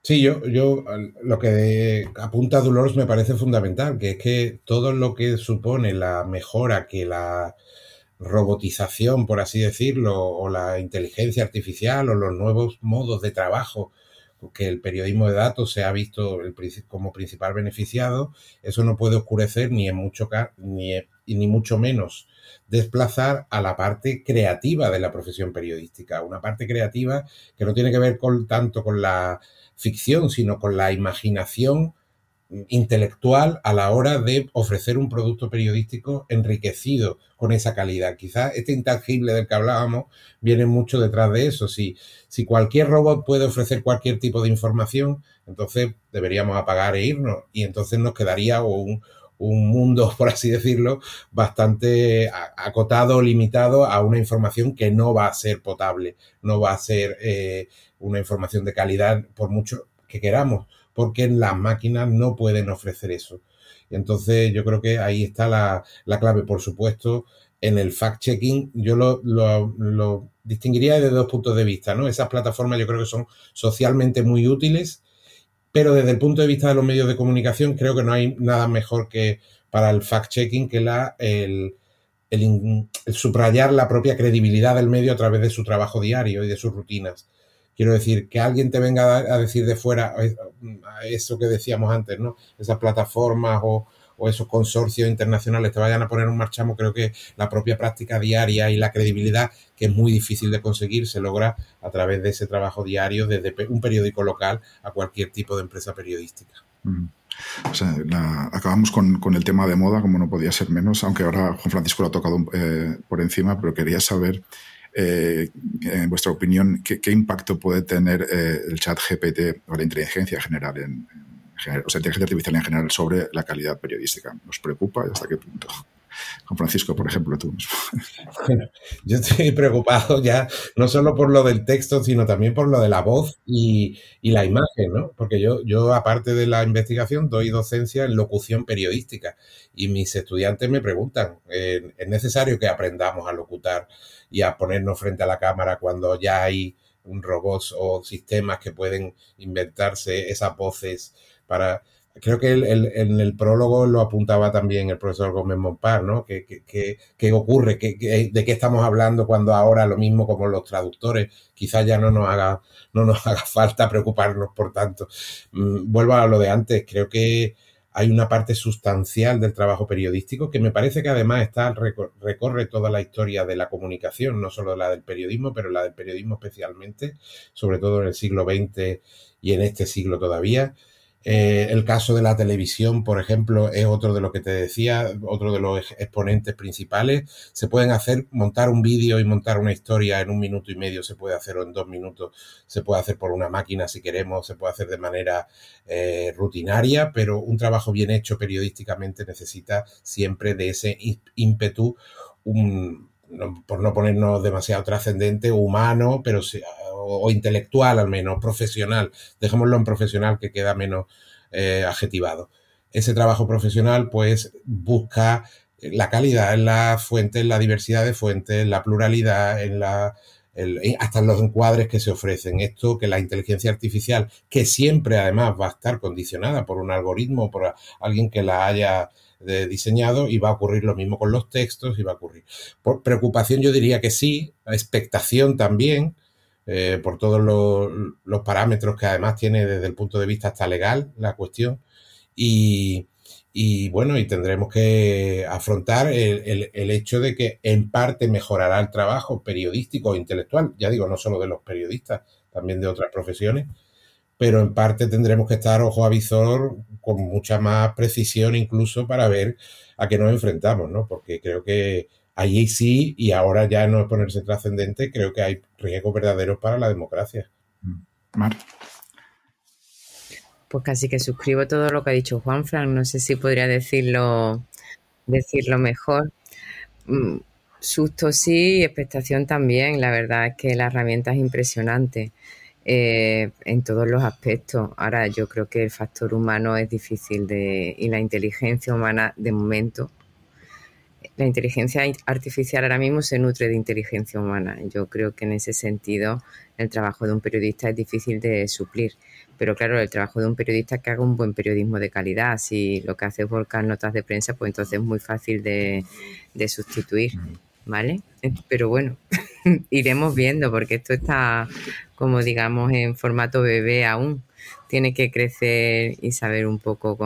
Sí, yo, yo lo que apunta Dolores me parece fundamental, que es que todo lo que supone la mejora que la robotización, por así decirlo, o la inteligencia artificial o los nuevos modos de trabajo que el periodismo de datos se ha visto como principal beneficiado, eso no puede oscurecer ni en mucho ni, ni mucho menos desplazar a la parte creativa de la profesión periodística, una parte creativa que no tiene que ver con, tanto con la ficción, sino con la imaginación intelectual a la hora de ofrecer un producto periodístico enriquecido con esa calidad. Quizás este intangible del que hablábamos viene mucho detrás de eso. Si, si cualquier robot puede ofrecer cualquier tipo de información, entonces deberíamos apagar e irnos y entonces nos quedaría un, un mundo, por así decirlo, bastante acotado, limitado a una información que no va a ser potable, no va a ser eh, una información de calidad por mucho que queramos porque las máquinas no pueden ofrecer eso. Entonces yo creo que ahí está la, clave. Por supuesto, en el fact-checking yo lo, distinguiría desde dos puntos de vista. ¿no? Esas plataformas yo creo que son socialmente muy útiles, pero desde el punto de vista de los medios de comunicación creo que no hay nada mejor que para el fact-checking que la, el, el subrayar la propia credibilidad del medio a través de su trabajo diario y de sus rutinas. Quiero decir, que alguien te venga a, decir de fuera eso que decíamos antes, ¿no? Esas plataformas o, esos consorcios internacionales te vayan a poner un marchamo, creo que la propia práctica diaria y la credibilidad, que es muy difícil de conseguir, se logra a través de ese trabajo diario desde un periódico local a cualquier tipo de empresa periodística. O sea, acabamos con, el tema de moda, como no podía ser menos, aunque ahora Juan Francisco lo ha tocado eh, por encima, pero quería saber eh, en vuestra opinión, ¿qué, impacto puede tener eh, el chat GPT o la inteligencia general en, o sea, inteligencia artificial en general sobre la calidad periodística? ¿Nos preocupa y hasta qué punto? Juan Francisco, por ejemplo, tú Bueno, yo estoy preocupado ya no solo por lo del texto, sino también por lo de la voz y, la imagen, ¿no? Porque yo, yo, aparte de la investigación, doy docencia en locución periodística y mis estudiantes me preguntan, eh, ¿es necesario que aprendamos a locutar y a ponernos frente a la cámara cuando ya hay un robots o sistemas que pueden inventarse esas voces para... Creo que en el prólogo lo apuntaba también el profesor Gómez Montpar, ¿no? ¿Qué, ocurre? de qué estamos hablando cuando ahora lo mismo como los traductores? Quizás ya no nos haga, no nos haga falta preocuparnos por tanto. Mm, vuelvo a lo de antes. Creo que hay una parte sustancial del trabajo periodístico que me parece que además está recorre toda la historia de la comunicación, no solo la del periodismo, pero la del periodismo especialmente, sobre todo en el siglo XX y en este siglo todavía. Eh, el caso de la televisión, por ejemplo, es otro de lo que te decía, otro de los exponentes principales. Se pueden hacer, montar un vídeo y montar una historia en un minuto y medio, se puede hacer o en dos minutos, se puede hacer por una máquina si queremos, se puede hacer de manera eh, rutinaria, pero un trabajo bien hecho periodísticamente necesita siempre de ese ímpetu, por no ponernos demasiado trascendente, humano, pero o, intelectual al menos, profesional. Dejémoslo en profesional que queda menos eh, adjetivado. Ese trabajo profesional pues busca la calidad en la fuente, en la diversidad de fuentes, en la pluralidad, en la hasta en los encuadres que se ofrecen. Esto que la inteligencia artificial, que siempre además va a estar condicionada por un algoritmo, por alguien que la haya eh, diseñado, y va a ocurrir lo mismo con los textos, y va a ocurrir. Por preocupación yo diría que sí, expectación también, eh, por todos los, parámetros que además tiene desde el punto de vista hasta legal la cuestión. Y, bueno, y tendremos que afrontar el, hecho de que en parte mejorará el trabajo periodístico e intelectual, ya digo, no solo de los periodistas, también de otras profesiones, pero en parte tendremos que estar ojo a visor con mucha más precisión incluso para ver a qué nos enfrentamos, ¿no? Porque creo que Allí sí, y ahora ya no es ponerse trascendente, creo que hay riesgos verdaderos para la democracia. Mm. Mar. Pues casi que suscribo todo lo que ha dicho Juan Frank. No sé si podría decirlo, decirlo mejor. Mm, susto sí, expectación también. La verdad es que la herramienta es impresionante eh, en todos los aspectos. Ahora yo creo que el factor humano es difícil de y la inteligencia humana de momento la inteligencia artificial ahora mismo se nutre de inteligencia humana. Yo creo que en ese sentido el trabajo de un periodista es difícil de suplir. Pero claro, el trabajo de un periodista es que haga un buen periodismo de calidad. Si lo que hace es volcar notas de prensa, pues entonces es muy fácil de, sustituir. ¿vale? Pero bueno, iremos viendo porque esto está, como digamos, en formato bebé aún. Tiene que crecer y saber un poco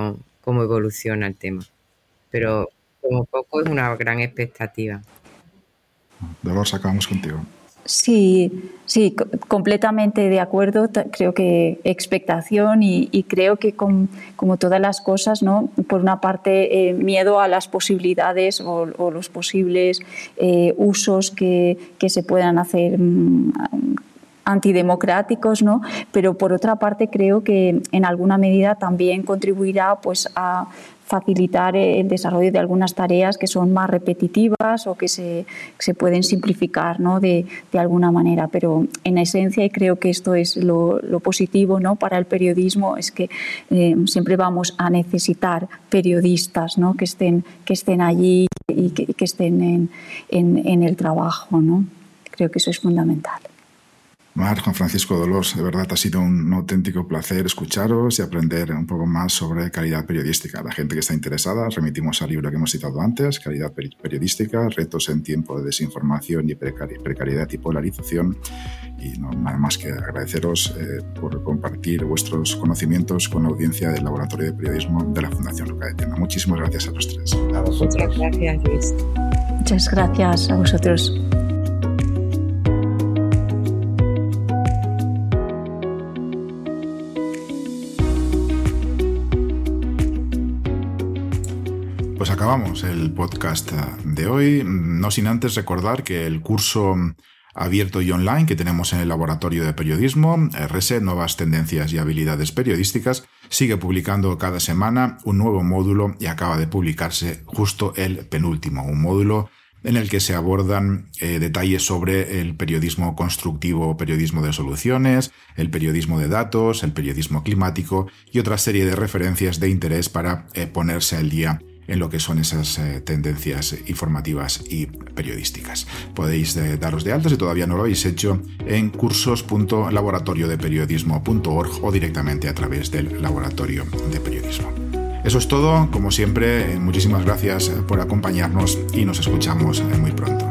cómo evoluciona el tema. Pero como poco es una gran expectativa. Dolores, acabamos contigo. Sí, sí, completamente de acuerdo. Creo que expectación y, creo que como todas las cosas, ¿no? Por una parte, eh, miedo a las posibilidades o, los posibles eh, usos que, que, se puedan hacer mm, antidemocráticos, ¿no? Pero por otra parte creo que en alguna medida también contribuirá pues a facilitar el desarrollo de algunas tareas que son más repetitivas o que se, se pueden simplificar ¿no? de, de, alguna manera. Pero en esencia, y creo que esto es lo, lo positivo ¿no? para el periodismo, es que eh, siempre vamos a necesitar periodistas ¿no? que, estén, que estén allí y que, que estén en, en, en el trabajo. ¿no? Creo que eso es fundamental. Mar, Juan Francisco Dolores, de verdad ha sido un auténtico placer escucharos y aprender un poco más sobre calidad periodística. La gente que está interesada, remitimos al libro que hemos citado antes, Calidad Periodística, Retos en tiempo de desinformación y precariedad y polarización. Y no, nada más que agradeceros eh, por compartir vuestros conocimientos con la audiencia del Laboratorio de Periodismo de la Fundación Luca de Tena. Muchísimas gracias a los tres. Muchas gracias, Luis. Muchas gracias a vosotros. Pues acabamos el podcast de hoy, no sin antes recordar que el curso abierto y online que tenemos en el Laboratorio de Periodismo, RS, Nuevas Tendencias y Habilidades Periodísticas, sigue publicando cada semana un nuevo módulo y acaba de publicarse justo el penúltimo, un módulo en el que se abordan eh, detalles sobre el periodismo constructivo, periodismo de soluciones, el periodismo de datos, el periodismo climático y otra serie de referencias de interés para eh, ponerse al día en lo que son esas eh, tendencias informativas y periodísticas. Podéis eh, daros de alta si todavía no lo habéis hecho en cursos.laboratoriodeperiodismo.org o directamente a través del Laboratorio de Periodismo. Eso es todo, como siempre, muchísimas gracias por acompañarnos y nos escuchamos muy pronto.